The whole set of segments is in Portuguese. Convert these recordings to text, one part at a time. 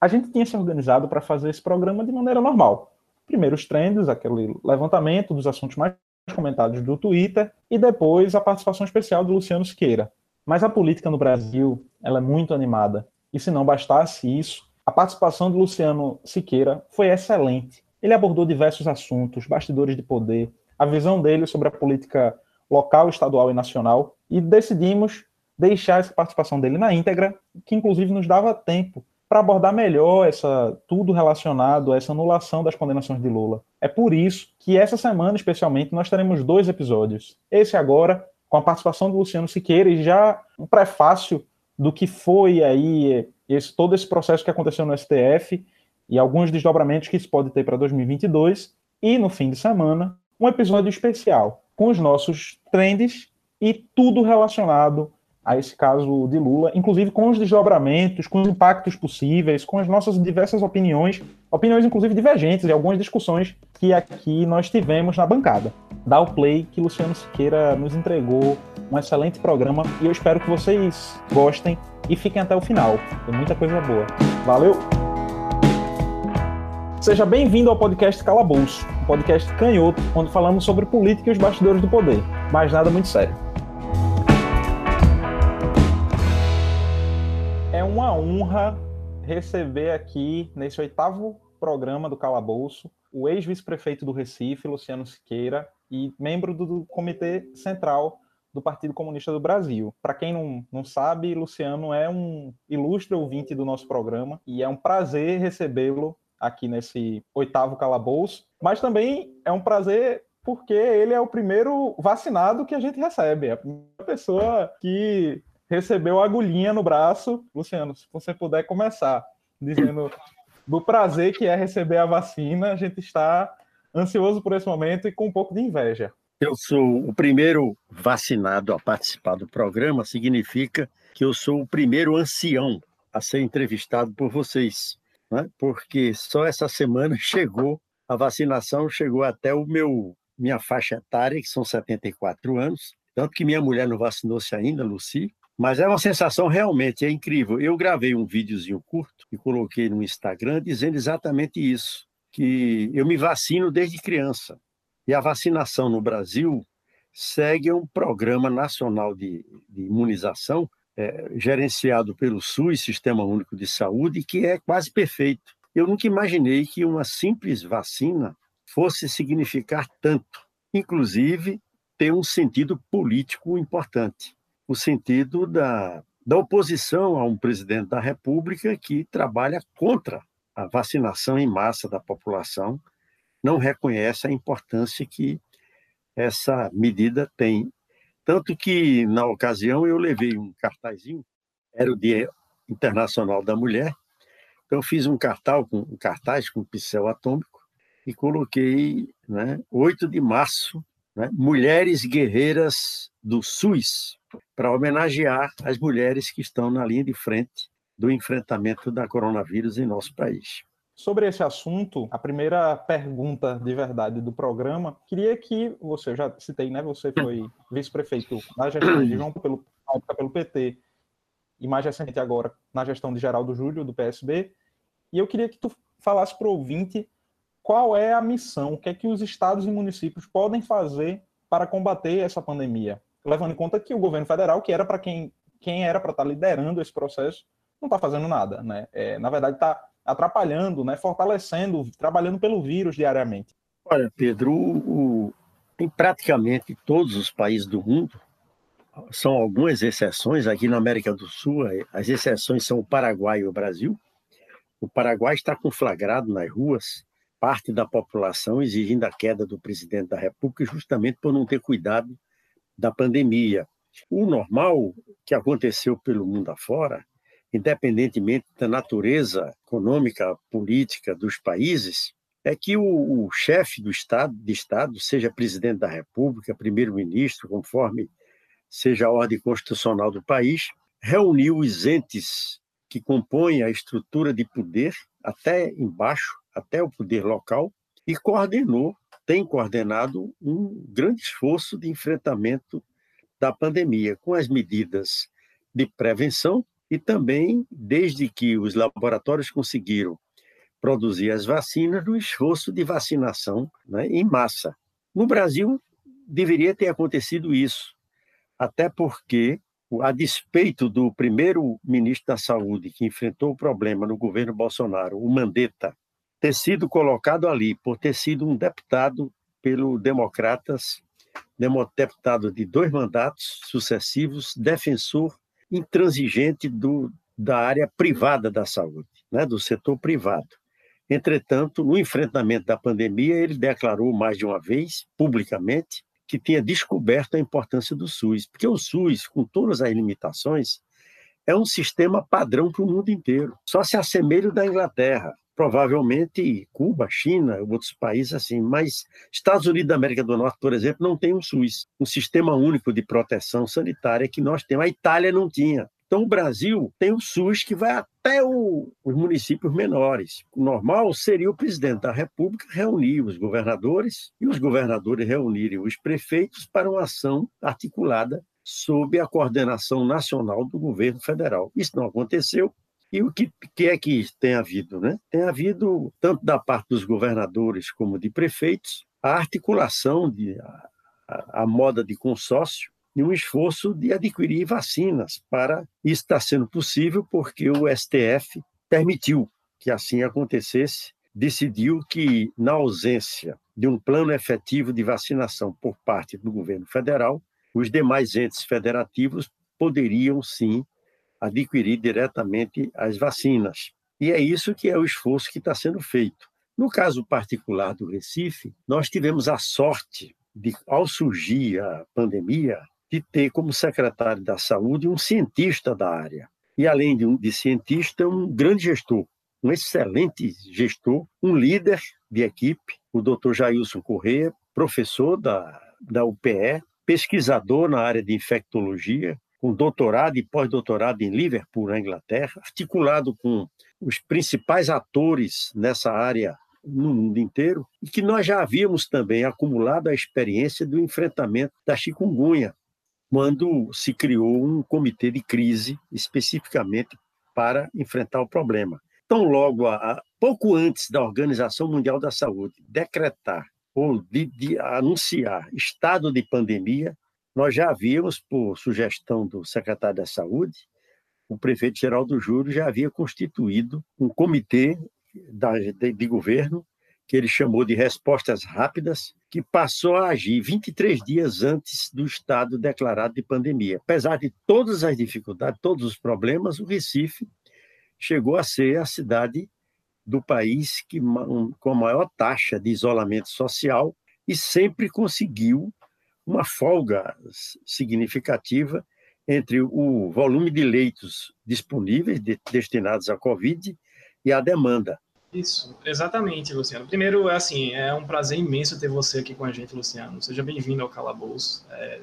a gente tinha se organizado para fazer esse programa de maneira normal. Primeiro os trends, aquele levantamento dos assuntos mais comentados do Twitter, e depois a participação especial do Luciano Siqueira. Mas a política no Brasil, ela é muito animada. E se não bastasse isso, a participação do Luciano Siqueira foi excelente. Ele abordou diversos assuntos, bastidores de poder, a visão dele sobre a política local, estadual e nacional, e decidimos deixar essa participação dele na íntegra, que inclusive nos dava tempo para abordar melhor essa tudo relacionado a essa anulação das condenações de Lula. É por isso que essa semana, especialmente, nós teremos dois episódios. Esse agora, com a participação do Luciano Siqueira e já um prefácio do que foi aí esse, todo esse processo que aconteceu no STF e alguns desdobramentos que isso pode ter para 2022. E no fim de semana, um episódio especial com os nossos trends e tudo relacionado a esse caso de Lula, inclusive com os desdobramentos, com os impactos possíveis, com as nossas diversas opiniões, opiniões inclusive divergentes e algumas discussões que aqui nós tivemos na bancada. Dá o play que Luciano Siqueira nos entregou um excelente programa e eu espero que vocês gostem e fiquem até o final. Tem muita coisa boa. Valeu! Seja bem-vindo ao podcast Calabouço, um podcast canhoto, onde falamos sobre política e os bastidores do poder, mas nada muito sério. É uma honra receber aqui, nesse oitavo programa do Calabouço, o ex-vice-prefeito do Recife, Luciano Siqueira, e membro do Comitê Central do Partido Comunista do Brasil. Para quem não, não sabe, Luciano é um ilustre ouvinte do nosso programa e é um prazer recebê-lo aqui nesse oitavo calabouço, mas também é um prazer porque ele é o primeiro vacinado que a gente recebe, é a primeira pessoa que recebeu a agulhinha no braço. Luciano, se você puder começar dizendo do prazer que é receber a vacina, a gente está ansioso por esse momento e com um pouco de inveja. Eu sou o primeiro vacinado a participar do programa, significa que eu sou o primeiro ancião a ser entrevistado por vocês né? porque só essa semana chegou, a vacinação chegou até o meu minha faixa etária, que são 74 anos, tanto que minha mulher não vacinou-se ainda, Luci, mas é uma sensação realmente, é incrível. Eu gravei um videozinho curto e coloquei no Instagram dizendo exatamente isso, que eu me vacino desde criança. E a vacinação no Brasil segue um programa nacional de, de imunização é, gerenciado pelo SUS, Sistema Único de Saúde, que é quase perfeito. Eu nunca imaginei que uma simples vacina fosse significar tanto, inclusive ter um sentido político importante, o sentido da, da oposição a um presidente da República que trabalha contra a vacinação em massa da população, não reconhece a importância que essa medida tem. Tanto que, na ocasião, eu levei um cartazinho, era o Dia Internacional da Mulher, então fiz um cartaz com, um cartaz com pincel atômico e coloquei né, 8 de março, né, Mulheres Guerreiras do SUS, para homenagear as mulheres que estão na linha de frente do enfrentamento da coronavírus em nosso país. Sobre esse assunto, a primeira pergunta de verdade do programa, queria que você, eu já citei, né? Você foi vice-prefeito na gestão de João pelo, pelo PT e mais recente agora na gestão de Geraldo Júlio, do PSB. E eu queria que tu falasse para o ouvinte qual é a missão, o que é que os estados e municípios podem fazer para combater essa pandemia, levando em conta que o governo federal, que era para quem, quem era para estar tá liderando esse processo, não está fazendo nada, né? É, na verdade, está atrapalhando, né, fortalecendo, trabalhando pelo vírus diariamente? Olha, Pedro, o, em praticamente todos os países do mundo, são algumas exceções, aqui na América do Sul, as exceções são o Paraguai e o Brasil. O Paraguai está conflagrado nas ruas, parte da população exigindo a queda do presidente da República, justamente por não ter cuidado da pandemia. O normal que aconteceu pelo mundo afora independentemente da natureza econômica, política dos países, é que o, o chefe do Estado, de Estado, seja presidente da República, primeiro-ministro, conforme seja a ordem constitucional do país, reuniu os entes que compõem a estrutura de poder até embaixo, até o poder local, e coordenou, tem coordenado um grande esforço de enfrentamento da pandemia, com as medidas de prevenção e também desde que os laboratórios conseguiram produzir as vacinas no esforço de vacinação né, em massa. No Brasil, deveria ter acontecido isso, até porque, a despeito do primeiro ministro da Saúde que enfrentou o problema no governo Bolsonaro, o Mandetta, ter sido colocado ali por ter sido um deputado pelo Democratas, deputado de dois mandatos sucessivos, defensor intransigente do, da área privada da saúde, né, do setor privado. Entretanto, no enfrentamento da pandemia, ele declarou mais de uma vez, publicamente, que tinha descoberto a importância do SUS, porque o SUS, com todas as limitações, é um sistema padrão para o mundo inteiro. Só se assemelha da Inglaterra, provavelmente Cuba, China, outros países assim, mas Estados Unidos da América do Norte, por exemplo, não tem um SUS, um sistema único de proteção sanitária que nós temos. A Itália não tinha. Então, o Brasil tem o SUS que vai até o, os municípios menores. O normal seria o presidente da República reunir os governadores e os governadores reunirem os prefeitos para uma ação articulada sob a coordenação nacional do governo federal. Isso não aconteceu. E o que, que é que tem havido? Né? Tem havido, tanto da parte dos governadores como de prefeitos, a articulação, de, a, a moda de consórcio, e um esforço de adquirir vacinas para isso está sendo possível porque o STF permitiu que assim acontecesse, decidiu que na ausência de um plano efetivo de vacinação por parte do governo federal, os demais entes federativos poderiam sim adquirir diretamente as vacinas. E é isso que é o esforço que está sendo feito. No caso particular do Recife, nós tivemos a sorte de, ao surgir a pandemia, de ter como secretário da Saúde um cientista da área. E, além de, um, de cientista, um grande gestor, um excelente gestor, um líder de equipe, o doutor Jailson Corrêa, professor da, da UPE, pesquisador na área de infectologia, com doutorado e pós-doutorado em Liverpool, na Inglaterra, articulado com os principais atores nessa área no mundo inteiro, e que nós já havíamos também acumulado a experiência do enfrentamento da chikungunya, quando se criou um comitê de crise especificamente para enfrentar o problema. Então, logo, a, a, pouco antes da Organização Mundial da Saúde decretar ou de, de anunciar estado de pandemia, nós já havíamos, por sugestão do secretário da Saúde, o prefeito Geraldo Júlio já havia constituído um comitê de, de governo que ele chamou de respostas rápidas, que passou a agir 23 dias antes do estado declarado de pandemia. Apesar de todas as dificuldades, todos os problemas, o Recife chegou a ser a cidade do país que, com a maior taxa de isolamento social e sempre conseguiu uma folga significativa entre o volume de leitos disponíveis de, destinados à Covid e a demanda. Isso, exatamente, Luciano. Primeiro, é assim, é um prazer imenso ter você aqui com a gente, Luciano. Seja bem-vindo ao Calabouço. É,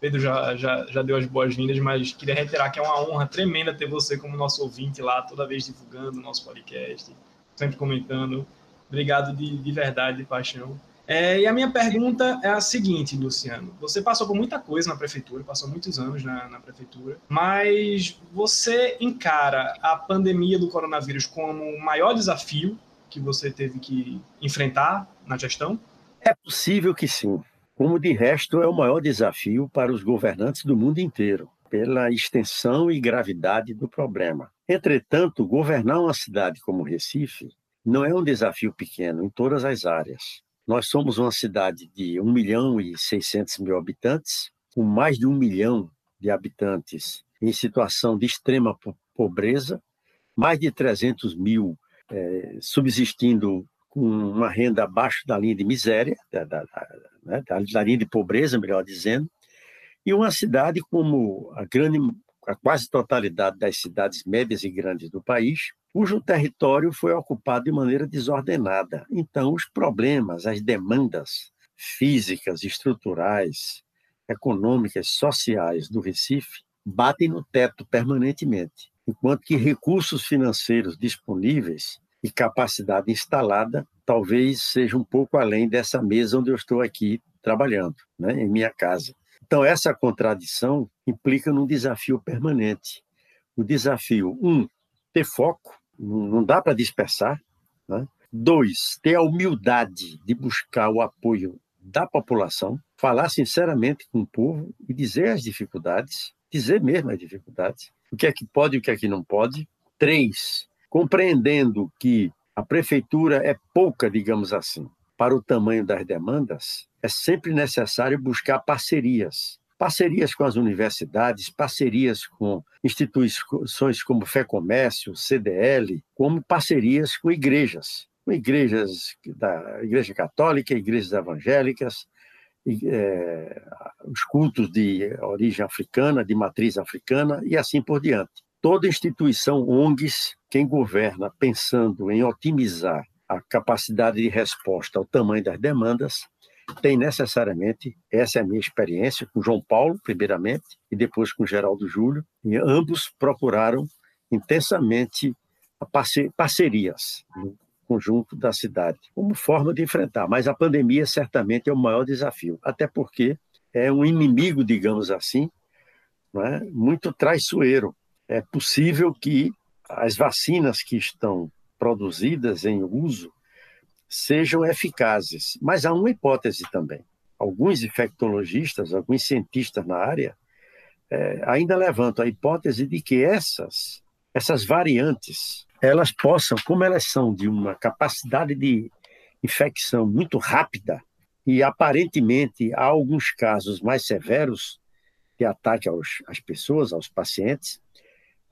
Pedro já, já, já deu as boas-vindas, mas queria reiterar que é uma honra tremenda ter você como nosso ouvinte lá, toda vez divulgando o nosso podcast, sempre comentando. Obrigado de, de verdade, de paixão. É, e a minha pergunta é a seguinte, Luciano. Você passou por muita coisa na prefeitura, passou muitos anos na, na, prefeitura, mas você encara a pandemia do coronavírus como o maior desafio que você teve que enfrentar na gestão? É possível que sim. Como de resto, é o maior desafio para os governantes do mundo inteiro, pela extensão e gravidade do problema. Entretanto, governar uma cidade como Recife não é um desafio pequeno em todas as áreas. Nós somos uma cidade de 1 milhão e 600 mil habitantes, com mais de um milhão de habitantes em situação de extrema pobreza, mais de 300 mil é, subsistindo com uma renda abaixo da linha de miséria, da, da, da, né, da, linha de pobreza, melhor dizendo, e uma cidade como a grande, a quase totalidade das cidades médias e grandes do país, cujo território foi ocupado de maneira desordenada. Então, os problemas, as demandas físicas, estruturais, econômicas, sociais do Recife batem no teto permanentemente, enquanto que recursos financeiros disponíveis e capacidade instalada talvez seja um pouco além dessa mesa onde eu estou aqui trabalhando, né, em minha casa. Então, essa contradição implica num desafio permanente o desafio, um, ter foco, não dá para dispersar. Né? Dois, ter a humildade de buscar o apoio da população, falar sinceramente com o povo e dizer as dificuldades, dizer mesmo as dificuldades, o que é que pode e o que é que não pode. Três, compreendendo que a prefeitura é pouca, digamos assim, para o tamanho das demandas, é sempre necessário buscar parcerias. Parcerias com as universidades, parcerias com instituições como Fé Comércio, CDL, como parcerias com igrejas, com igrejas da Igreja Católica, igrejas evangélicas, é, os cultos de origem africana, de matriz africana e assim por diante. Toda instituição ONGs, quem governa pensando em otimizar a capacidade de resposta ao tamanho das demandas, tem necessariamente, essa é a minha experiência com João Paulo, primeiramente, e depois com Geraldo Júlio, e ambos procuraram intensamente parcerias no conjunto da cidade, como forma de enfrentar. Mas a pandemia certamente é o maior desafio, até porque é um inimigo, digamos assim, é? muito traiçoeiro. É possível que as vacinas que estão produzidas em uso sejam eficazes. Mas há uma hipótese também. Alguns infectologistas, alguns cientistas na área, é, ainda levantam a hipótese de que essas, essas variantes, elas possam, como elas são de uma capacidade de infecção muito rápida, e aparentemente há alguns casos mais severos de ataque aos, às pessoas, aos pacientes,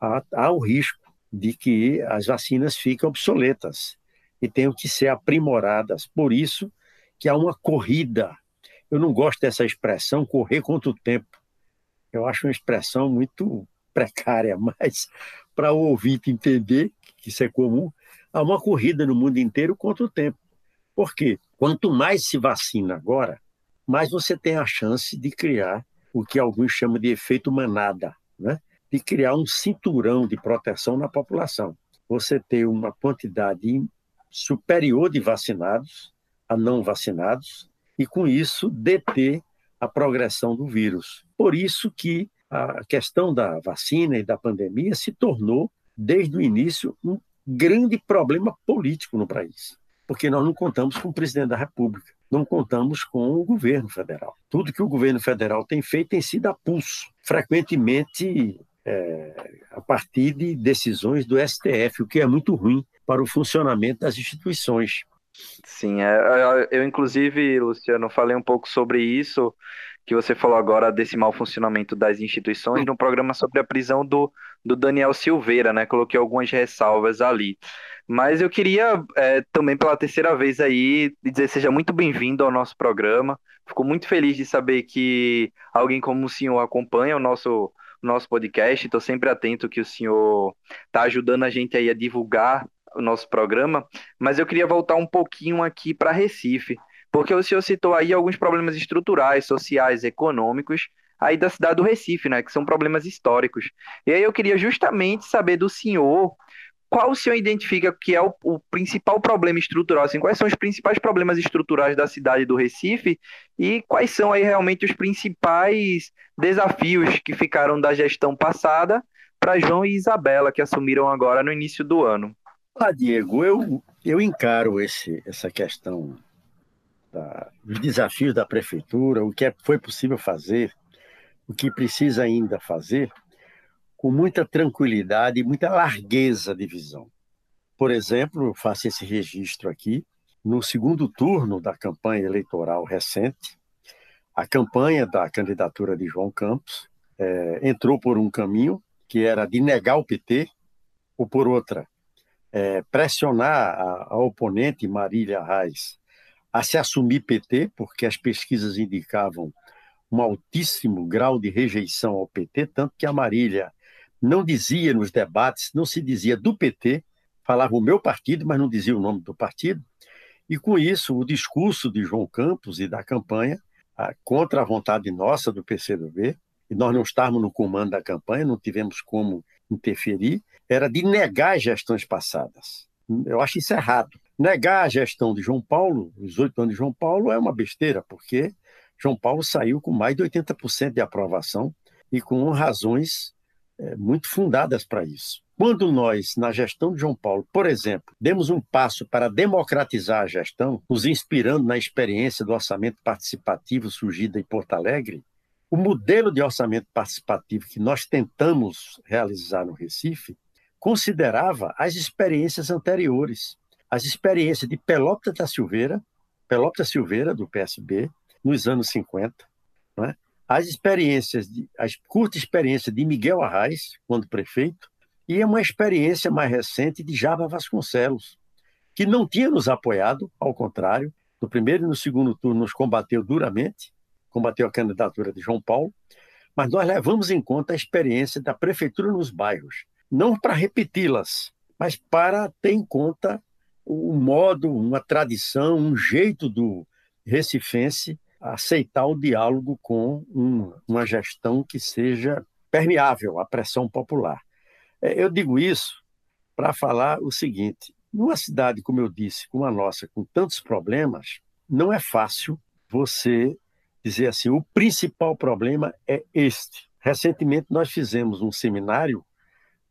há, há o risco de que as vacinas ficam obsoletas e tenham que ser aprimoradas. Por isso que há uma corrida. Eu não gosto dessa expressão correr contra o tempo. Eu acho uma expressão muito precária, mas para o ouvinte entender que isso é comum, há uma corrida no mundo inteiro contra o tempo. Por quê? Quanto mais se vacina agora, mais você tem a chance de criar o que alguns chamam de efeito manada, né? de criar um cinturão de proteção na população. Você ter uma quantidade superior de vacinados a não vacinados e, com isso, deter a progressão do vírus. Por isso que a questão da vacina e da pandemia se tornou, desde o início, um grande problema político no país, porque nós não contamos com o presidente da República, não contamos com o governo federal. Tudo que o governo federal tem feito tem sido a pulso, frequentemente é, a partir de decisões do STF, o que é muito ruim para o funcionamento das instituições. Sim, é, eu inclusive, Luciano, falei um pouco sobre isso que você falou agora desse mau funcionamento das instituições no programa sobre a prisão do, do Daniel Silveira, né? Coloquei algumas ressalvas ali. Mas eu queria é, também pela terceira vez aí dizer seja muito bem-vindo ao nosso programa. Fico muito feliz de saber que alguém como o senhor acompanha o nosso o nosso podcast. Estou sempre atento que o senhor está ajudando a gente aí a divulgar o nosso programa. Mas eu queria voltar um pouquinho aqui para Recife, porque o senhor citou aí alguns problemas estruturais, sociais, econômicos aí da cidade do Recife, né, que são problemas históricos. E aí eu queria justamente saber do senhor qual o senhor identifica que é o, o, principal problema estrutural? Assim, quais são os principais problemas estruturais da cidade do Recife e quais são aí realmente os principais desafios que ficaram da gestão passada para João e Isabela, que assumiram agora no início do ano? Ah, Diego, eu, eu encaro esse, essa questão da, dos desafios da prefeitura, o que é, foi possível fazer, o que precisa ainda fazer, com muita tranquilidade e muita largueza de visão. Por exemplo, faço esse registro aqui, no segundo turno da campanha eleitoral recente, a campanha da candidatura de João Campos é, entrou por um caminho que era de negar o PT, ou por outra, é, pressionar a, a, oponente Marília Reis a se assumir PT, porque as pesquisas indicavam um altíssimo grau de rejeição ao PT, tanto que a Marília não dizia nos debates, não se dizia do PT, falava o meu partido, mas não dizia o nome do partido. E com isso, o discurso de João Campos e da campanha, contra a vontade nossa do PCdoB, e nós não estávamos no comando da campanha, não tivemos como interferir, era de negar gestões passadas. Eu acho isso errado. Negar a gestão de João Paulo, os oito anos de João Paulo, é uma besteira, porque João Paulo saiu com mais de 80% de aprovação e com razões é, muito fundadas para isso. Quando nós, na gestão de João Paulo, por exemplo, demos um passo para democratizar a gestão, nos inspirando na experiência do orçamento participativo surgido em Porto Alegre, o modelo de orçamento participativo que nós tentamos realizar no Recife considerava as experiências anteriores, as experiências de Pelópita da Silveira, Pelópita Silveira, do PSB, nos anos 50, é? as experiências, de, a curta experiência de Miguel Arraes, quando prefeito, e é uma experiência mais recente de Java Vasconcelos, que não tinha nos apoiado, ao contrário, no primeiro e no segundo turno nos combateu duramente, combateu a candidatura de João Paulo, mas nós levamos em conta a experiência da prefeitura nos bairros, não para repeti-las, mas para ter em conta o modo, uma tradição, um jeito do recifense aceitar o diálogo com um, uma gestão que seja permeável à pressão popular. É, eu digo isso para falar o seguinte: numa cidade, como eu disse, como a nossa, com tantos problemas, não é fácil você dizer assim: o principal problema é este. Recentemente, nós fizemos um seminário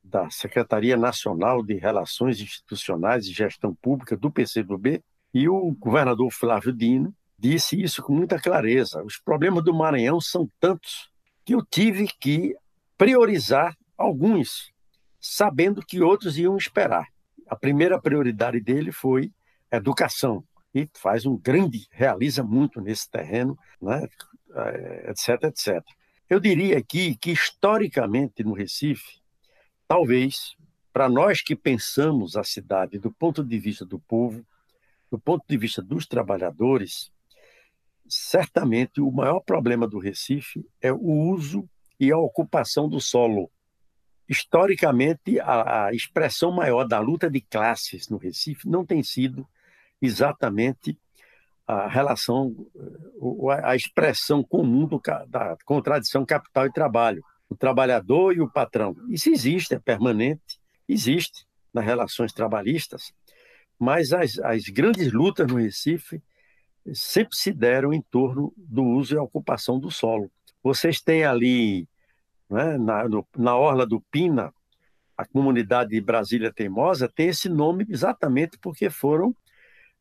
da Secretaria Nacional de Relações Institucionais e Gestão Pública do PCdoB e o governador Flávio Dino disse isso com muita clareza. Os problemas do Maranhão são tantos que eu tive que priorizar alguns sabendo que outros iam esperar. A primeira prioridade dele foi educação, e faz um grande, realiza muito nesse terreno, né? etc, eh, etc. Eu diria aqui que, historicamente, no Recife, talvez, para nós que pensamos a cidade do ponto de vista do povo, do ponto de vista dos trabalhadores, certamente o maior problema do Recife é o uso e a ocupação do solo historicamente, a, a, expressão maior da luta de classes no Recife não tem sido exatamente a relação, a expressão comum do, da contradição capital e trabalho, o trabalhador e o patrão. Isso existe, é permanente, existe nas relações trabalhistas, mas as, as grandes lutas no Recife sempre se deram em torno do uso e ocupação do solo. Vocês têm ali né? na, no, na orla do Pina, a comunidade de Brasília Teimosa tem esse nome exatamente porque foram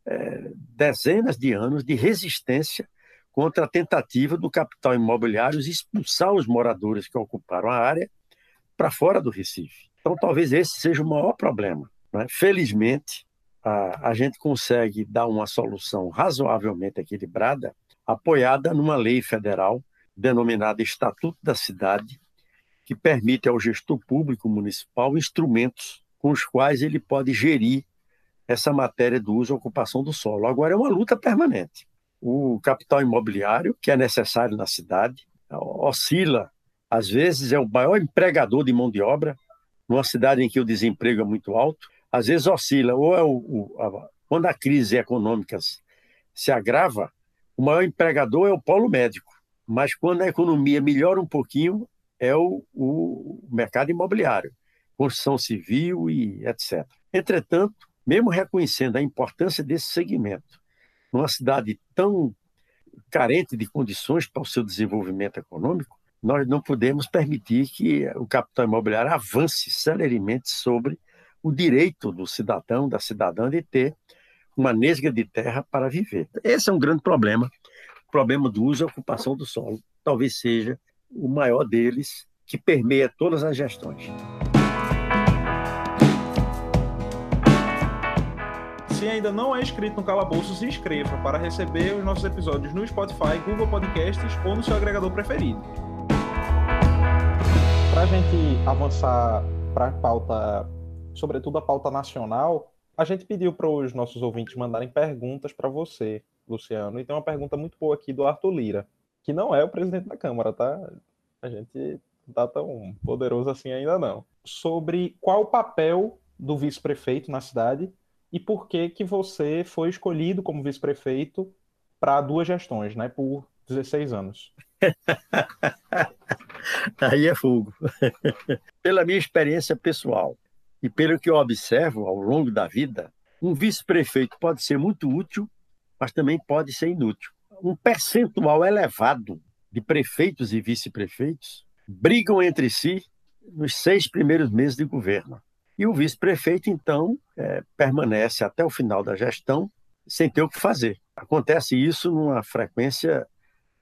é, dezenas de anos de resistência contra a tentativa do capital imobiliário expulsar os moradores que ocuparam a área para fora do Recife. Então, talvez esse seja o maior problema. Né? Felizmente, a, a gente consegue dar uma solução razoavelmente equilibrada, apoiada numa lei federal denominada Estatuto da Cidade, que permite ao gestor público municipal instrumentos com os quais ele pode gerir essa matéria do uso e ocupação do solo. Agora é uma luta permanente. O capital imobiliário, que é necessário na cidade, oscila, às vezes é o maior empregador de mão de obra, numa cidade em que o desemprego é muito alto, às vezes oscila, ou é o, o a, quando a crise econômica se agrava, o maior empregador é o polo médico, mas quando a economia melhora um pouquinho, é o, o mercado imobiliário, construção civil e etc. Entretanto, mesmo reconhecendo a importância desse segmento, numa cidade tão carente de condições para o seu desenvolvimento econômico, nós não podemos permitir que o capital imobiliário avance celeremente sobre o direito do cidadão, da cidadã de ter uma nesga de terra para viver. Esse é um grande problema, o problema do uso e ocupação do solo. Talvez seja o maior deles, que permeia todas as gestões. Ainda não é inscrito no Calabouço, se inscreva para receber os nossos episódios no Spotify, Google Podcasts ou no seu agregador preferido. Para a gente avançar para a pauta, sobretudo a pauta nacional, a gente pediu para os nossos ouvintes mandarem perguntas para você, Luciano. E tem uma pergunta muito boa aqui do Arthur Lira que não é o presidente da Câmara, tá? A gente não tá tão poderoso assim ainda não. Sobre qual o papel do vice-prefeito na cidade e por que que você foi escolhido como vice-prefeito para duas gestões, né, por 16 anos. Aí é fogo. Pela minha experiência pessoal e pelo que eu observo ao longo da vida, um vice-prefeito pode ser muito útil, mas também pode ser inútil um percentual elevado de prefeitos e vice-prefeitos brigam entre si nos seis primeiros meses de governo. E o vice-prefeito, então, é, permanece até o final da gestão sem ter o que fazer. Acontece isso numa frequência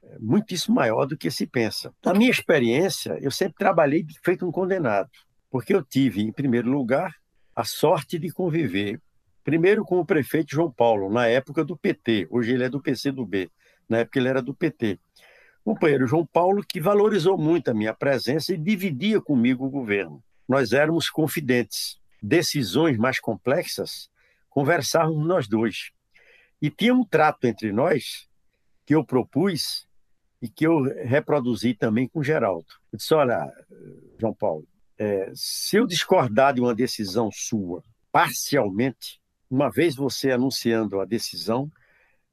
é, muitíssimo maior do que se pensa. Na minha experiência, eu sempre trabalhei feito um condenado, porque eu tive, em primeiro lugar, a sorte de conviver, primeiro com o prefeito João Paulo, na época do PT, hoje ele é do PCdoB, na época ele era do PT. O companheiro João Paulo, que valorizou muito a minha presença e dividia comigo o governo. Nós éramos confidentes. Decisões mais complexas, conversávamos nós dois. E tinha um trato entre nós que eu propus e que eu reproduzi também com Geraldo. Eu disse: Olha, João Paulo, é, se eu discordar de uma decisão sua parcialmente, uma vez você anunciando a decisão,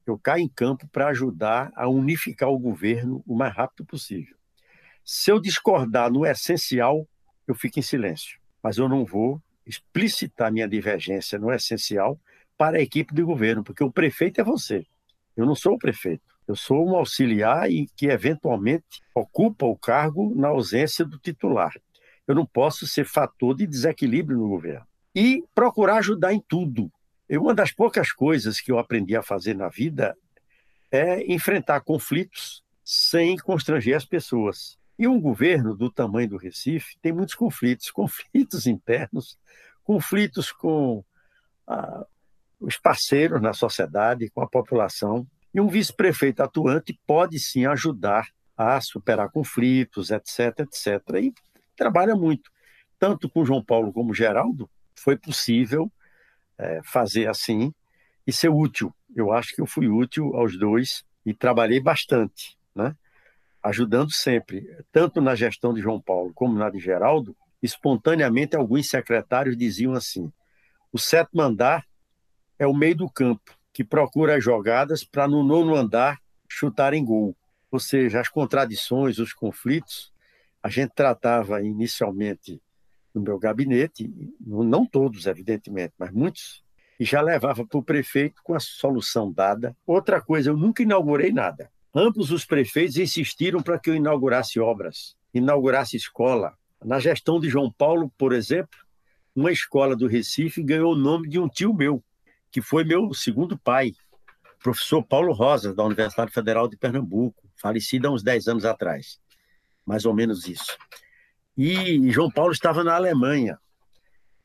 eu caio em campo para ajudar a unificar o governo o mais rápido possível. Se eu discordar no essencial, eu fico em silêncio, mas eu não vou explicitar minha divergência no essencial para a equipe de governo, porque o prefeito é você. Eu não sou o prefeito. Eu sou um auxiliar e que eventualmente ocupa o cargo na ausência do titular. Eu não posso ser fator de desequilíbrio no governo. E procurar ajudar em tudo. E uma das poucas coisas que eu aprendi a fazer na vida é enfrentar conflitos sem constranger as pessoas. E um governo do tamanho do Recife tem muitos conflitos, conflitos internos, conflitos com ah, os parceiros na sociedade, com a população. E um vice-prefeito atuante pode sim ajudar a superar conflitos, etc, etc. E trabalha muito. Tanto com João Paulo como Geraldo, foi possível é, fazer assim e ser útil. Eu acho que eu fui útil aos dois e trabalhei bastante, né? Ajudando sempre, tanto na gestão de João Paulo como na de Geraldo. Espontaneamente, alguns secretários diziam assim: o sétimo andar é o meio do campo, que procura as jogadas para no nono andar chutar em gol. Ou seja, as contradições, os conflitos, a gente tratava inicialmente no meu gabinete, não todos, evidentemente, mas muitos, e já levava para o prefeito com a solução dada. Outra coisa, eu nunca inaugurei nada. Ambos os prefeitos insistiram para que eu inaugurasse obras, inaugurasse escola. Na gestão de João Paulo, por exemplo, uma escola do Recife ganhou o nome de um tio meu, que foi meu segundo pai, professor Paulo Rosa, da Universidade Federal de Pernambuco, falecido há uns 10 anos atrás, mais ou menos isso. E João Paulo estava na Alemanha,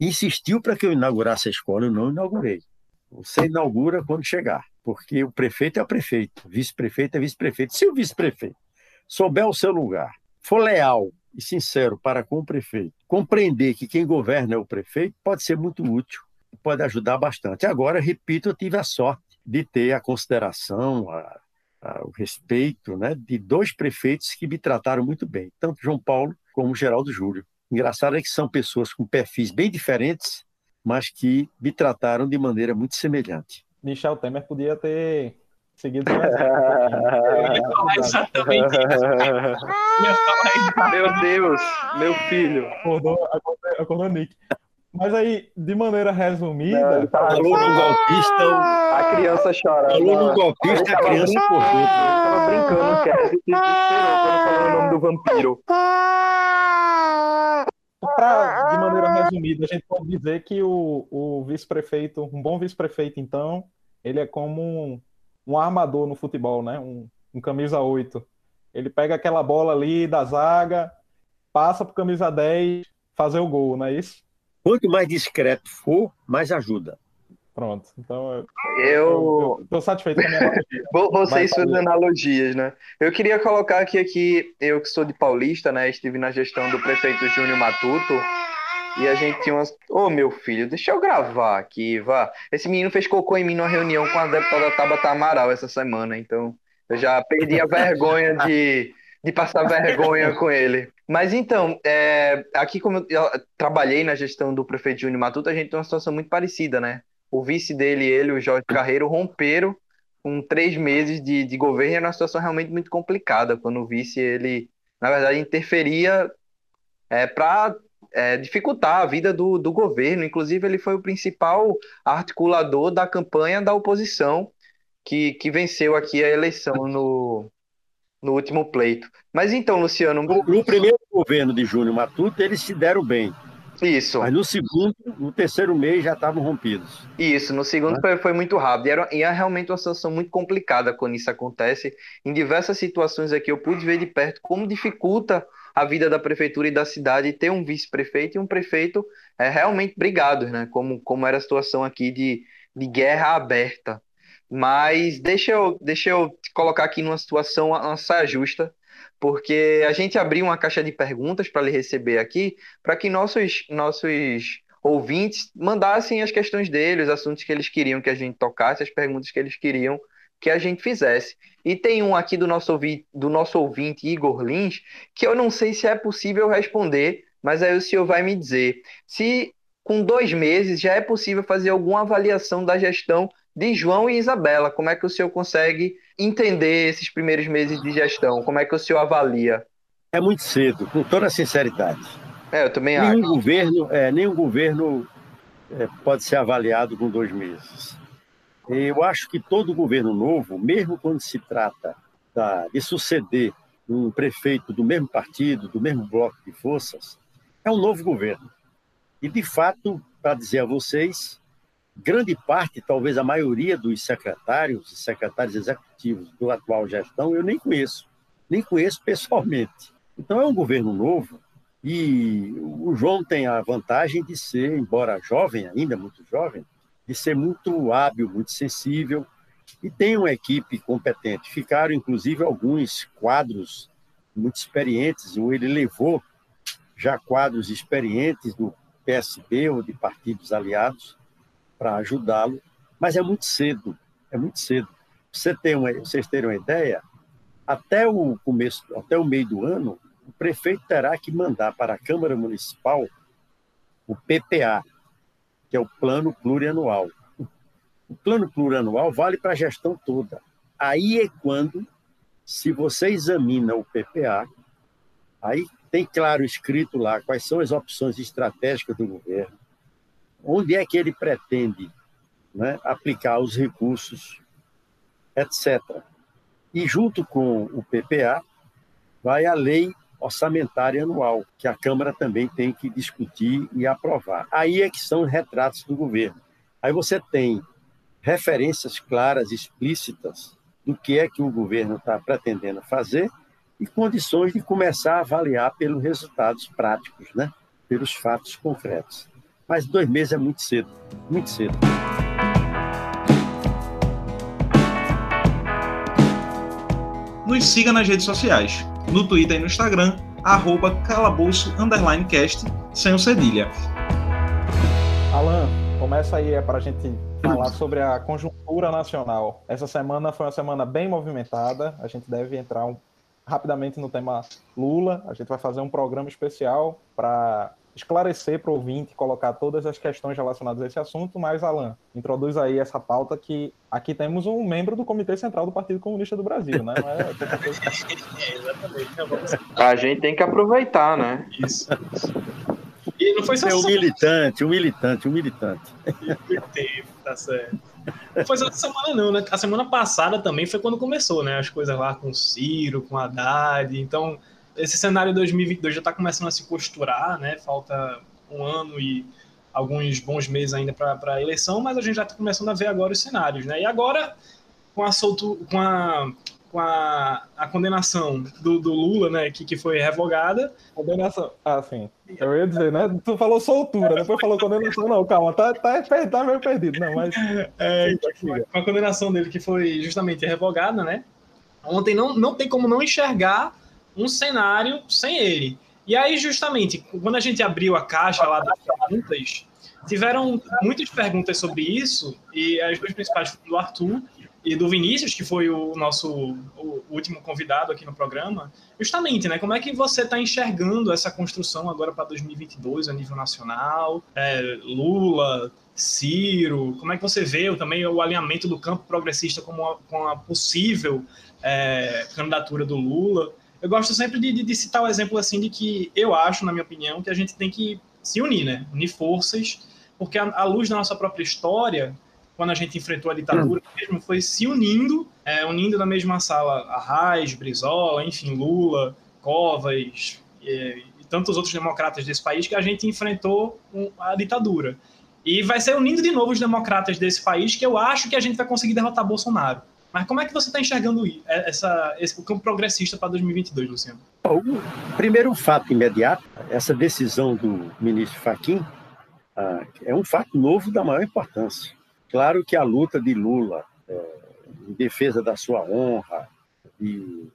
insistiu para que eu inaugurasse a escola, eu não inaugurei. Você inaugura quando chegar, porque o prefeito é o prefeito, vice-prefeito é vice-prefeito. Se o vice-prefeito souber o seu lugar, for leal e sincero para com o prefeito, compreender que quem governa é o prefeito, pode ser muito útil pode ajudar bastante. Agora, repito, eu tive a sorte de ter a consideração, a, a, o respeito né, de dois prefeitos que me trataram muito bem, tanto João Paulo como Geraldo Júlio. Engraçado é que são pessoas com perfis bem diferentes, mas que me trataram de maneira muito semelhante. Michel Temer podia ter seguido Eu ia falar exatamente isso. Meu Deus, meu filho. Acordou, acordou, acordou Nick. Mas aí, de maneira resumida. Não, falou no golpista. A criança chora. Falou no golpista, a criança acordou. Eu tava brincando, que é, se desesperou quando falou o nome do vampiro. Pra, de maneira resumida, a gente pode dizer que o, o vice-prefeito, um bom vice-prefeito, então, ele é como um, um armador no futebol, né? Um, um camisa 8. Ele pega aquela bola ali da zaga, passa pro camisa 10 fazer o gol, não é isso? Quanto mais discreto for, mais ajuda. Pronto. Então, eu estou satisfeito com a minha analogia. Vocês suas analogias, né? Eu queria colocar aqui, aqui, eu que sou de Paulista, né? Estive na gestão do prefeito Júnior Matuto. E a gente tinha umas. Ô, oh, meu filho, deixa eu gravar aqui, vá. Esse menino fez cocô em mim numa reunião com a deputada Tabata Amaral essa semana, então eu já perdi a vergonha de, de passar vergonha com ele. Mas então, é, aqui como eu trabalhei na gestão do prefeito Júnior Matuto, a gente tem uma situação muito parecida, né? O vice dele ele, o Jorge Carreiro, romperam com três meses de, de governo e era uma situação realmente muito complicada, quando o vice, ele, na verdade, interferia é, para é, dificultar a vida do, do governo. Inclusive, ele foi o principal articulador da campanha da oposição que, que venceu aqui a eleição no, no último pleito. Mas então, Luciano. No, no primeiro governo de Júnior Matuto, eles se deram bem. Isso. Mas no segundo, no terceiro mês já estavam rompidos. Isso, no segundo foi, foi, muito rápido. E, era, e é realmente uma situação muito complicada quando isso acontece. Em diversas situações aqui eu pude ver de perto como dificulta a vida da prefeitura e da cidade ter um vice-prefeito e um prefeito é, realmente brigados, né? Como, como era a situação aqui de, de guerra aberta. Mas deixa eu, deixa eu colocar aqui numa situação, uma saia justa porque a gente abriu uma caixa de perguntas para lhe receber aqui, para que nossos, nossos ouvintes mandassem as questões deles, os assuntos que eles queriam que a gente tocasse, as perguntas que eles queriam que a gente fizesse. E tem um aqui do nosso, ouvinte, do nosso ouvinte, Igor Lins, que eu não sei se é possível responder, mas aí o senhor vai me dizer. Se com dois meses já é possível fazer alguma avaliação da gestão de João e Isabela. Como é que o senhor consegue entender esses primeiros meses de gestão? Como é que o senhor avalia? É muito cedo, com toda sinceridade. É, eu também nenhum acho. Governo, é, nenhum governo é, pode ser avaliado com dois meses. Eu acho que todo governo novo, mesmo quando se trata de suceder um prefeito do mesmo partido, do mesmo bloco de forças, é um novo governo. E, de fato, para dizer a vocês, grande parte, talvez a maioria dos secretários e secretários executivos do atual gestão, eu nem conheço, nem conheço pessoalmente. Então é um governo novo e o João tem a vantagem de ser, embora jovem ainda, muito jovem, de ser muito hábil, muito sensível e tem uma equipe competente. Ficaram, inclusive, alguns quadros muito experientes, ou ele levou já quadros experientes do PSB ou de partidos aliados, para ajudá-lo, mas é muito cedo, é muito cedo. Você tem uma, vocês terem uma ideia, até o começo, até o meio do ano, o prefeito terá que mandar para a Câmara Municipal o PPA, que é o Plano Plurianual. O Plano Plurianual vale para a gestão toda. Aí é quando, se você examina o PPA, aí tem claro escrito lá quais são as opções estratégicas do governo, onde é que ele pretende né, aplicar os recursos, etc. E junto com o PPA, vai a lei orçamentária anual, que a Câmara também tem que discutir e aprovar. Aí é que são os retratos do governo. Aí você tem referências claras, explícitas, do que é que o governo está pretendendo fazer e condições de começar a avaliar pelos resultados práticos, né? pelos fatos concretos. Mas dois meses é muito cedo, muito cedo. Nos siga nas redes sociais, no Twitter e no Instagram, arroba calabouço cast, sem o cedilha. Alan, começa aí é para a gente falar sobre a conjuntura nacional. Essa semana foi uma semana bem movimentada, a gente deve entrar um, rapidamente no tema Lula, a gente vai fazer um programa especial para esclarecer para o ouvinte, colocar todas as questões relacionadas a esse assunto, mas, Alan, introduz aí essa pauta que aqui temos um membro do Comitê Central do Partido Comunista do Brasil, né? Não é... é exatamente. A gente tem que aproveitar, né? Isso. E não foi só é um militante, um militante, um militante. Tá certo. Não foi só essa semana, não, né? A semana passada também foi quando começou, né? As coisas lá com o Ciro, com a Haddad. Então, esse cenário 2022 já está começando a se costurar, né? Falta um ano e alguns bons meses ainda para a eleição, mas a gente já está começando a ver agora os cenários, né? E agora, com a, soltu, com a, com a, a condenação do, do, Lula, né, que, que foi revogada. Condenação, ah, sim. Eu ia dizer, né? Tu falou soltura, depois falou condenação. Não, calma, tá, tá, tá meio perdido. Não, mas. É, com a condenação dele, que foi justamente revogada, né? Ontem não, não tem como não enxergar um cenário sem ele. E aí, justamente, quando a gente abriu a caixa lá das perguntas, tiveram muitas perguntas sobre isso, e as duas principais foram do Arthur e do Vinícius, que foi o nosso o último convidado aqui no programa, justamente, né? Como é que você está enxergando essa construção agora para 2022 a nível nacional? É, Lula, Ciro, como é que você vê também o alinhamento do campo progressista com a, possível é, candidatura do Lula? Eu gosto sempre de, de, de, citar o exemplo assim de que eu acho, na minha opinião, que a gente tem que se unir, né? Unir forças, porque à luz da nossa própria história, quando a gente enfrentou a ditadura, hum. mesmo foi se unindo é, unindo na mesma sala Arraes, Brizola, enfim, Lula, Covas e, e, tantos outros democratas desse país que a gente enfrentou a ditadura. E vai ser unindo de novo os democratas desse país que eu acho que a gente vai conseguir derrotar Bolsonaro. Mas como é que você está enxergando essa, esse, o campo progressista para 2022, Luciano? O primeiro fato imediato, essa decisão do ministro Fachin ah, é um fato novo da maior importância. Claro que a luta de Lula é, em defesa da sua honra e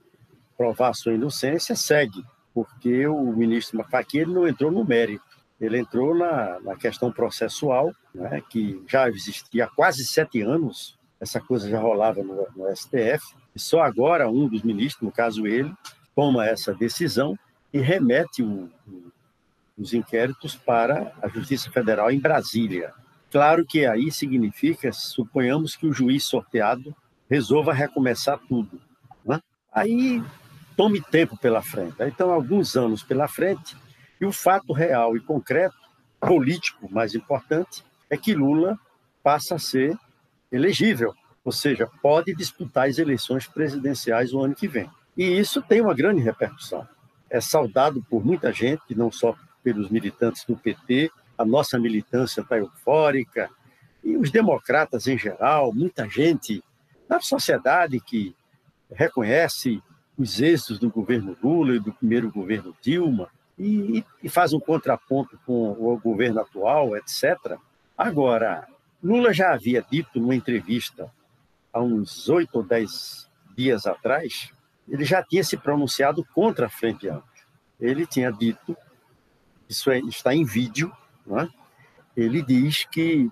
provar sua inocência segue, porque o ministro Fachin não entrou no mérito ele entrou na, na questão processual, né, que já existia há quase sete anos, essa coisa já rolava no, no STF, e só agora um dos ministros, no caso ele, toma essa decisão e remete o, o, os inquéritos para a Justiça Federal em Brasília. Claro que aí significa, suponhamos que o juiz sorteado resolva recomeçar tudo. Né? Aí tome tempo pela frente. Então, alguns anos pela frente, e o fato real e concreto, político mais importante, é que Lula passa a ser elegível, ou seja, pode disputar as eleições presidenciais o ano que vem. E isso tem uma grande repercussão. É saudado por muita gente, não só pelos militantes do PT, a nossa militância está eufórica, e os democratas em geral, muita gente na sociedade que reconhece os êxitos do governo Lula e do primeiro governo Dilma, e, e faz um contraponto com o governo atual, etc. Agora, Lula já havia dito numa entrevista há uns oito ou dez dias atrás, ele já tinha se pronunciado contra a Frente Ampla. Ele tinha dito, isso é, está em vídeo, é? ele diz que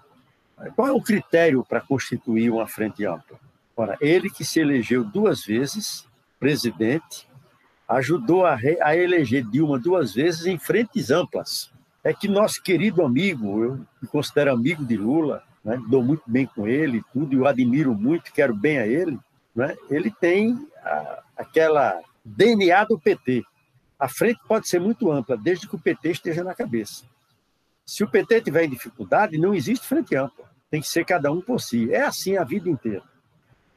qual é o critério para constituir uma Frente Ampla? Ora, ele que se elegeu duas vezes presidente ajudou a, re, a eleger Dilma duas vezes em frentes amplas. É que nosso querido amigo, eu me considero amigo de Lula, né, dou muito bem com ele, tudo, eu admiro muito, quero bem a ele, né, ele tem a, aquela DNA do PT. A frente pode ser muito ampla, desde que o PT esteja na cabeça. Se o PT tiver em dificuldade, não existe frente ampla. Tem que ser cada um por si. É assim a vida inteira.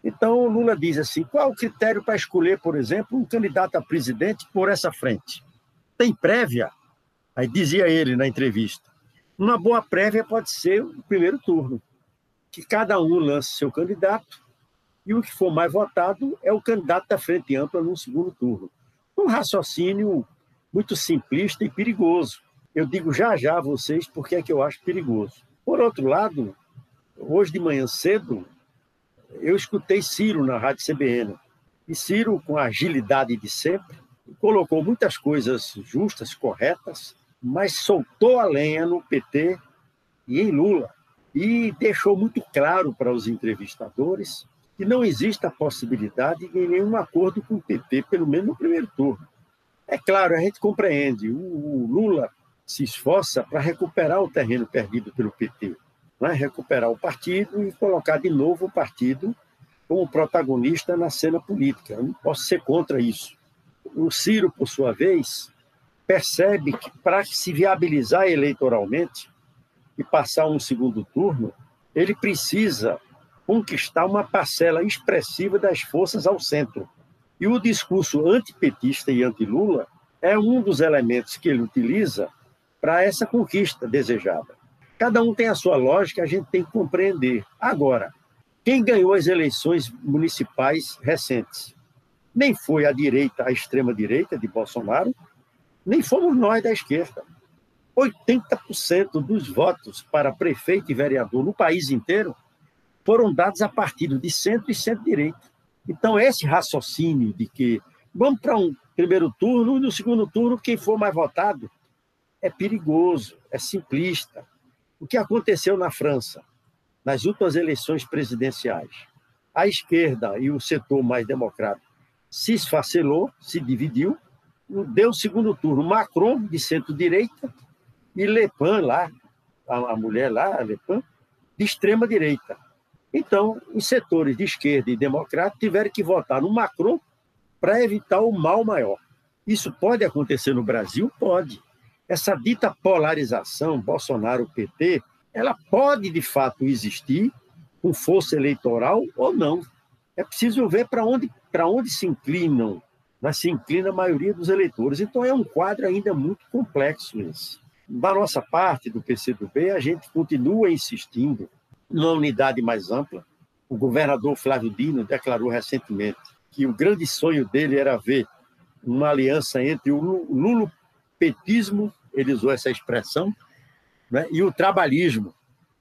Então, o Lula diz assim: qual o critério para escolher, por exemplo, um candidato a presidente por essa frente? Tem prévia? Aí dizia ele na entrevista: uma boa prévia pode ser o primeiro turno, que cada um lance seu candidato e o que for mais votado é o candidato da frente ampla no segundo turno. Um raciocínio muito simplista e perigoso. Eu digo já já a vocês porque é que eu acho perigoso. Por outro lado, hoje de manhã cedo, eu escutei Ciro na Rádio CBN. E Ciro, com a agilidade de sempre, colocou muitas coisas justas, corretas, mas soltou a lenha no PT e em Lula. E deixou muito claro para os entrevistadores que não existe a possibilidade de nenhum acordo com o PT, pelo menos no primeiro turno. É claro, a gente compreende, o Lula se esforça para recuperar o terreno perdido pelo PT né, recuperar o partido e colocar de novo o partido como protagonista na cena política. Eu não posso ser contra isso. O Ciro, por sua vez, percebe que para se viabilizar eleitoralmente e passar um segundo turno, ele precisa conquistar uma parcela expressiva das forças ao centro. E o discurso antipetista e anti-Lula é um dos elementos que ele utiliza para essa conquista desejada. Cada um tem a sua lógica, a gente tem que compreender. Agora, quem ganhou as eleições municipais recentes? Nem foi a direita, a extrema-direita de Bolsonaro, nem fomos nós da esquerda. 80% dos votos para prefeito e vereador no país inteiro foram dados a partido de centro e centro-direita. Então, esse raciocínio de que vamos para um primeiro turno e no segundo turno quem for mais votado é perigoso, é simplista. O que aconteceu na França, nas últimas eleições presidenciais? A esquerda e o setor mais democrático se esfacelou, se dividiu, deu o segundo turno Macron, de centro-direita, e Le Pen, lá, a, mulher lá, a Le Pen, de extrema-direita. Então, os setores de esquerda e democrata tiveram que votar no Macron para evitar o mal maior. Isso pode acontecer no Brasil? Pode essa dita polarização Bolsonaro-PT, ela pode de fato existir com força eleitoral ou não. É preciso ver para onde, onde se inclinam, né? se inclina a maioria dos eleitores. Então é um quadro ainda muito complexo esse. Da nossa parte, do PCdoB, a gente continua insistindo numa unidade mais ampla. O governador Flávio Dino declarou recentemente que o grande sonho dele era ver uma aliança entre o lulopetismo, ele usou essa expressão, né, e o trabalhismo,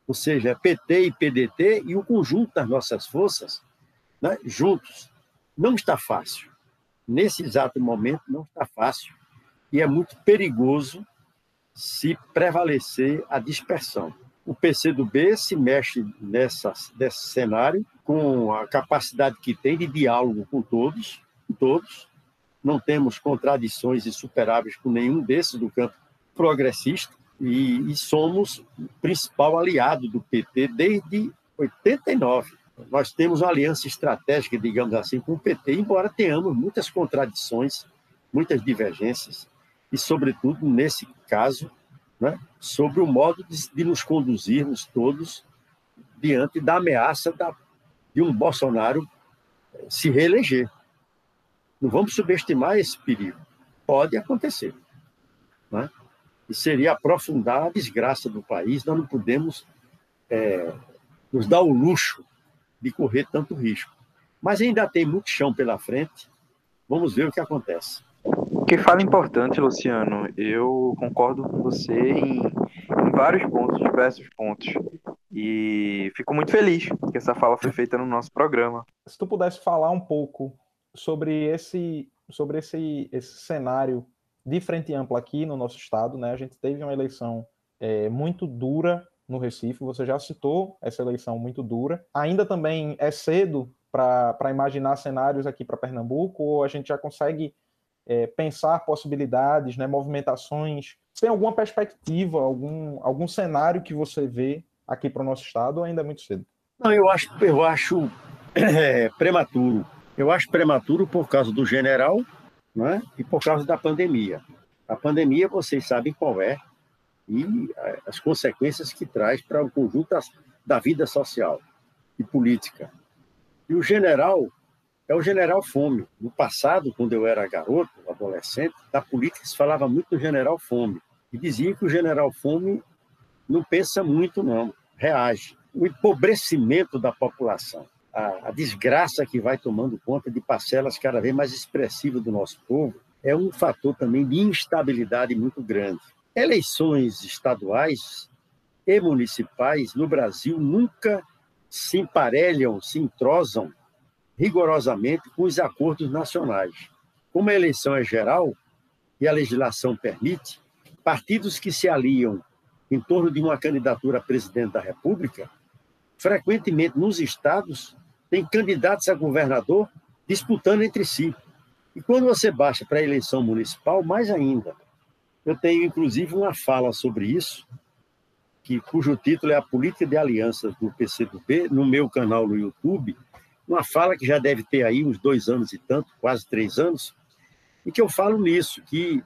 ou seja, PT e PDT e o conjunto das nossas forças né, juntos. Não está fácil. Nesse exato momento, não está fácil. E é muito perigoso se prevalecer a dispersão. O PCdoB se mexe nessa, nesse cenário com a capacidade que tem de diálogo com todos, com todos. Não temos contradições insuperáveis com nenhum desses do campo progressista e, e somos o principal aliado do PT desde 89. Nós temos uma aliança estratégica, digamos assim, com o PT, embora tenhamos muitas contradições, muitas divergências, e, sobretudo, nesse caso, né, sobre o modo de, de, nos conduzirmos todos diante da ameaça da, de um Bolsonaro eh, se reeleger. Não vamos subestimar esse perigo. Pode acontecer. Né? E seria aprofundar a desgraça do país. Nós não podemos é, nos dar o luxo de correr tanto risco. Mas ainda tem muito chão pela frente. Vamos ver o que acontece. Que fala importante, Luciano. Eu concordo com você em, em, vários pontos, diversos pontos. E fico muito feliz que essa fala foi feita no nosso programa. Se tu pudesse falar um pouco sobre esse, sobre esse, esse cenário de frente ampla aqui no nosso estado, né? A gente teve uma eleição é, muito dura no Recife. Você já citou essa eleição muito dura. Ainda também é cedo para imaginar cenários aqui para Pernambuco, ou a gente já consegue é, pensar possibilidades, né, movimentações? Tem alguma perspectiva, algum, algum cenário que você vê aqui para o nosso estado ou ainda é muito cedo? Não, eu acho, eu acho é, prematuro. Eu acho prematuro por causa do general né, e por causa da pandemia. A pandemia, vocês sabem qual é, e as consequências que traz para o conjunto da vida social e política. E o general é o general Fome. No passado, quando eu era garoto, adolescente, da política se falava muito do general Fome. E dizia que o general Fome não pensa muito, não, reage. O empobrecimento da população, a, a desgraça que vai tomando conta de parcelas cada vez mais expressivas do nosso povo, é um fator também de instabilidade muito grande. Eleições estaduais e municipais no Brasil nunca se emparelham, se entrosam rigorosamente com os acordos nacionais. Como a eleição é geral e a legislação permite, partidos que se aliam em torno de uma candidatura a presidente da República, frequentemente nos estados, têm candidatos a governador disputando entre si. E quando você baixa para a eleição municipal, mais ainda. Eu tenho, inclusive, uma fala sobre isso, que, cujo título é A Política de Alianças do PCdoB, no meu canal no YouTube, uma fala que já deve ter aí uns dois anos e tanto, quase três anos, e que eu falo nisso, que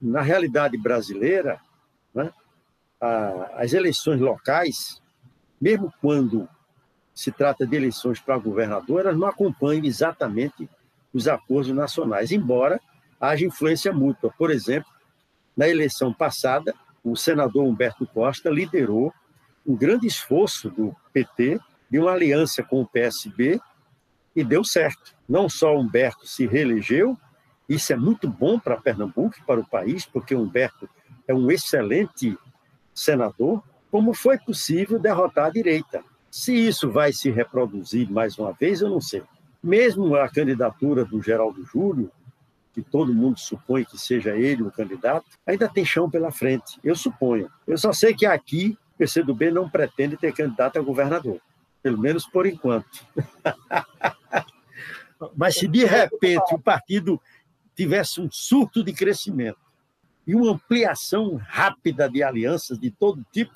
na realidade brasileira, né, a, as eleições locais, mesmo quando se trata de eleições para governador, elas não acompanham exatamente os acordos nacionais, embora haja influência mútua. Por exemplo, na eleição passada, o senador Humberto Costa liderou um grande esforço do PT de uma aliança com o PSB e deu certo. Não só Humberto se reelegeu, isso é muito bom para Pernambuco e para o país, porque Humberto é um excelente senador, como foi possível derrotar a direita. Se isso vai se reproduzir mais uma vez, eu não sei. Mesmo a candidatura do Geraldo Júlio, que todo mundo supõe que seja ele o candidato, ainda tem chão pela frente, eu suponho. Eu só sei que aqui o PCdoB não pretende ter candidato a governador, pelo menos por enquanto. Mas se de repente o partido tivesse um surto de crescimento e uma ampliação rápida de alianças de todo tipo,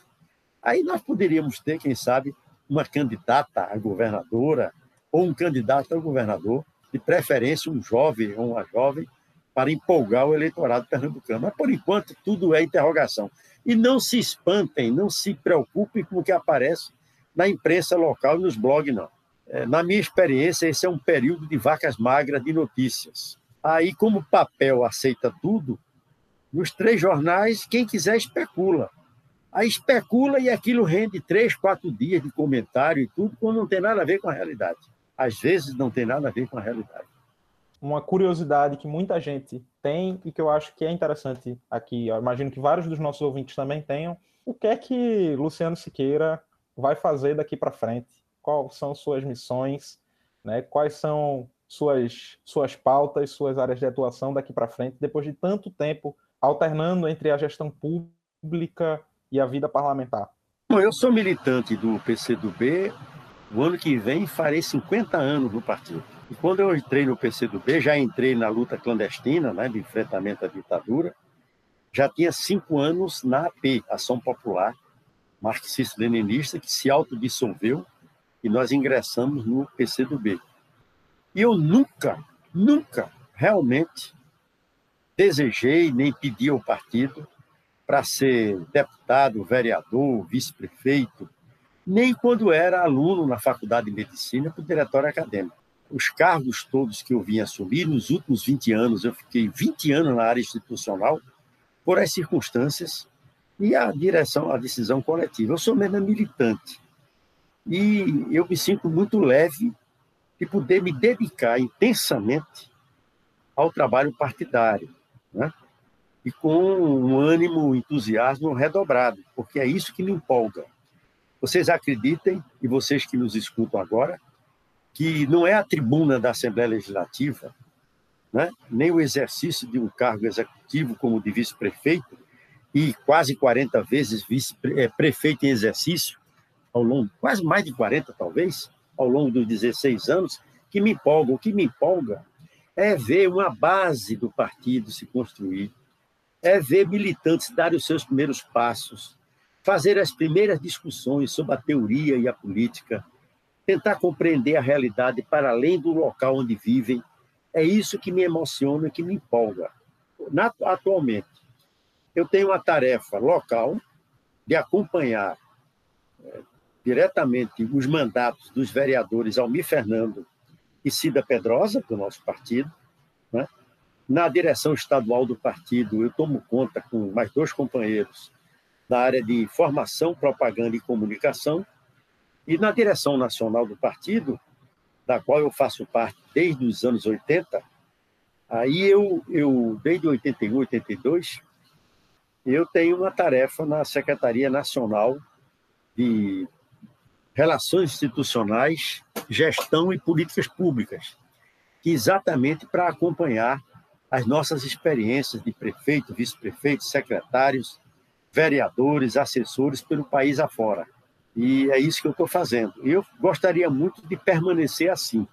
aí nós poderíamos ter, quem sabe, uma candidata a governadora ou um candidato a governador, de preferência um jovem ou uma jovem, para empolgar o eleitorado pernambucano. Mas, por enquanto, tudo é interrogação. E não se espantem, não se preocupem com o que aparece na imprensa local e nos blogs, não. É, na minha experiência, esse é um período de vacas magras de notícias. Aí, como o papel aceita tudo, nos três jornais, quem quiser especula. Aí especula e aquilo rende três, quatro dias de comentário e tudo, quando não tem nada a ver com a realidade. Às vezes não tem nada a ver com a realidade. Uma curiosidade que muita gente tem e que eu acho que é interessante aqui, eu imagino que vários dos nossos ouvintes também tenham, o que é que Luciano Siqueira vai fazer daqui para frente? Quais são suas missões? Né? Quais são suas, suas pautas, suas áreas de atuação daqui para frente, depois de tanto tempo alternando entre a gestão pública e a vida parlamentar? Bom, eu sou militante do PCdoB. O ano que vem farei 50 anos no partido. E quando eu entrei no PCdoB, já entrei na luta clandestina, né, de enfrentamento à ditadura. Já tinha cinco anos na AP, Ação Popular, marxista-leninista, que se autodissolveu e nós ingressamos no PCdoB. E eu nunca, nunca realmente desejei nem pedi ao partido para ser deputado, vereador, vice-prefeito, nem quando era aluno na faculdade de medicina para o diretório acadêmico. Os cargos todos que eu vim assumir nos últimos 20 anos, eu fiquei 20 anos na área institucional, por as circunstâncias e a direção, a decisão coletiva. Eu sou mesmo militante e eu me sinto muito leve de poder me dedicar intensamente ao trabalho partidário, né? E com um ânimo, um entusiasmo redobrado, porque é isso que me empolga. Vocês acreditem, e vocês que nos escutam agora, que não é a tribuna da Assembleia Legislativa, né? nem o exercício de um cargo executivo como de vice-prefeito, e quase 40 vezes vice-prefeito eh, em exercício, ao longo, quase mais de 40 talvez, ao longo dos 16 anos, que me empolga. O que me empolga é ver uma base do partido se construir, é ver militantes darem os seus primeiros passos, fazer as primeiras discussões sobre a teoria e a política, tentar compreender a realidade para além do local onde vivem. É isso que me emociona e que me empolga. Atualmente, eu tenho uma tarefa local de acompanhar é, diretamente os mandatos dos vereadores Almir Fernando e Cida Pedrosa, do nosso partido. Né? Na direção estadual do partido, eu tomo conta com mais dois companheiros da área de formação, propaganda e comunicação. E na direção nacional do partido, da qual eu faço parte desde os anos 80, aí eu, eu desde 81, 82, eu tenho uma tarefa na Secretaria Nacional de Relações Institucionais, Gestão e Políticas Públicas, exatamente para acompanhar as nossas experiências de prefeito, vice-prefeito, secretários, vereadores, assessores pelo país afora. E é isso que eu estou fazendo. Eu gostaria muito de permanecer assim.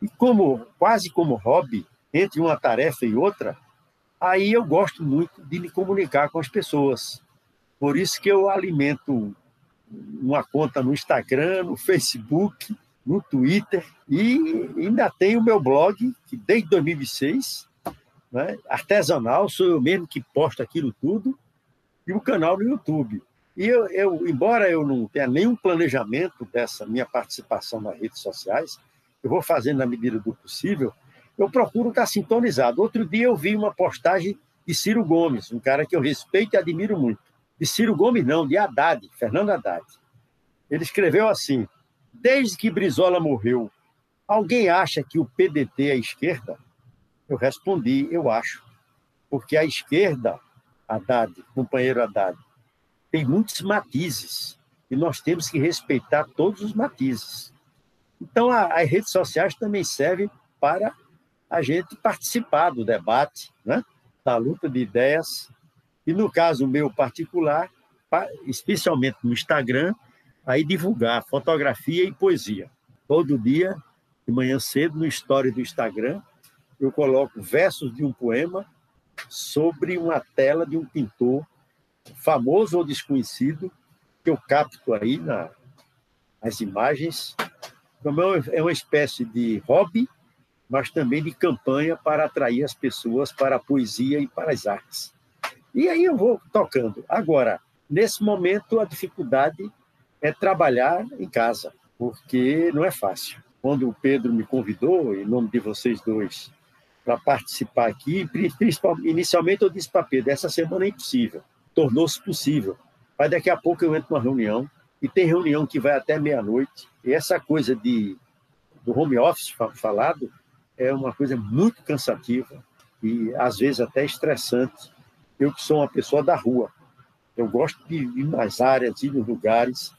E como quase como hobby, entre uma tarefa e outra, aí eu gosto muito de me comunicar com as pessoas. Por isso que eu alimento uma conta no Instagram, no Facebook, no Twitter e ainda tenho o meu blog, que desde 2006, né, artesanal, sou eu mesmo que posto aquilo tudo, e o canal no YouTube. E eu, eu, embora eu não tenha nenhum planejamento dessa minha participação nas redes sociais, eu vou fazendo na medida do possível, eu procuro estar sintonizado. Outro dia eu vi uma postagem de Ciro Gomes, um cara que eu respeito e admiro muito de Ciro Gomes, não, de Haddad, Fernando Haddad. Ele escreveu assim: Desde que Brizola morreu, alguém acha que o PDT é esquerda? Eu respondi: Eu acho. Porque a esquerda, Haddad, companheiro Haddad, tem muitos matizes e nós temos que respeitar todos os matizes. Então, as redes sociais também servem para a gente participar do debate, né? da luta de ideias e no caso meu particular, especialmente no Instagram, aí divulgar fotografia e poesia. Todo dia, de manhã cedo, no story do Instagram, eu coloco versos de um poema sobre uma tela de um pintor famoso ou desconhecido, que eu capto aí na, nas imagens. Então, é uma espécie de hobby, mas também de campanha para atrair as pessoas para a poesia e para as artes. E aí eu vou tocando. Agora, nesse momento, a dificuldade é trabalhar em casa. porque não é fácil. Quando o Pedro me convidou, em nome de vocês dois, para participar aqui, inicialmente eu disse para Pedro, essa semana é impossível. Tornou-se possível. Mas daqui a pouco eu entro numa reunião, e tem reunião que vai até meia-noite, e essa coisa de, do home office falado é uma coisa muito cansativa e às vezes até estressante. Eu que sou uma pessoa da rua, eu gosto de ir nas áreas, ir nos lugares,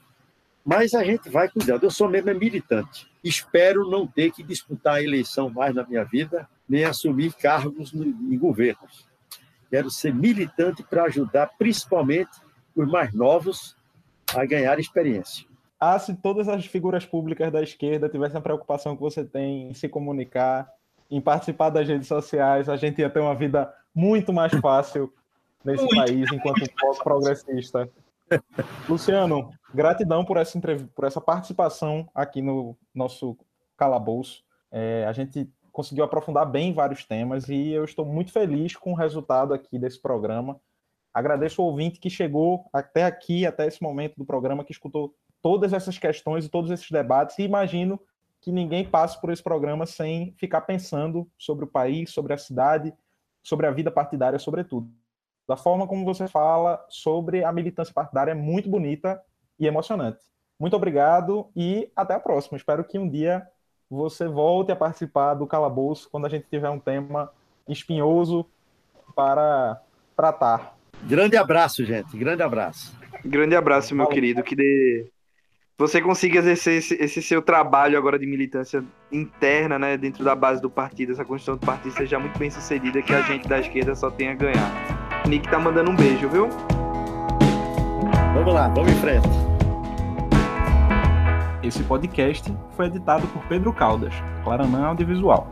mas a gente vai cuidando. Eu sou mesmo militante. Espero não ter que disputar a eleição mais na minha vida, nem assumir cargos em governos. Quero ser militante para ajudar, principalmente os mais novos, a ganhar experiência. Ah, se todas as figuras públicas da esquerda tivessem a preocupação que você tem em se comunicar, em participar das redes sociais, a gente ia ter uma vida muito mais fácil nesse muito. país enquanto progressista. Luciano, gratidão por essa, por essa participação aqui no nosso calabouço. É, a gente conseguiu aprofundar bem vários temas e eu estou muito feliz com o resultado aqui desse programa. Agradeço o ouvinte que chegou até aqui, até esse momento do programa, que escutou todas essas questões e todos esses debates, e imagino que ninguém passe por esse programa sem ficar pensando sobre o país, sobre a cidade, sobre a vida partidária, sobretudo. Da forma como você fala sobre a militância partidária é muito bonita e emocionante. Muito obrigado e até a próxima. Espero que um dia você volte a participar do Calabouço quando a gente tiver um tema espinhoso para tratar. Grande abraço, gente. Grande abraço. Grande abraço, meu Falou. querido. Que dê... você consiga exercer esse, esse, seu trabalho agora de militância interna, né, dentro da base do partido, essa construção do partido seja muito bem sucedida, que a gente da esquerda só tenha a ganhar. Nick tá mandando um beijo, viu? Vamos lá, vamos em frente. Esse podcast foi editado por Pedro Caldas, Claranã Audiovisual.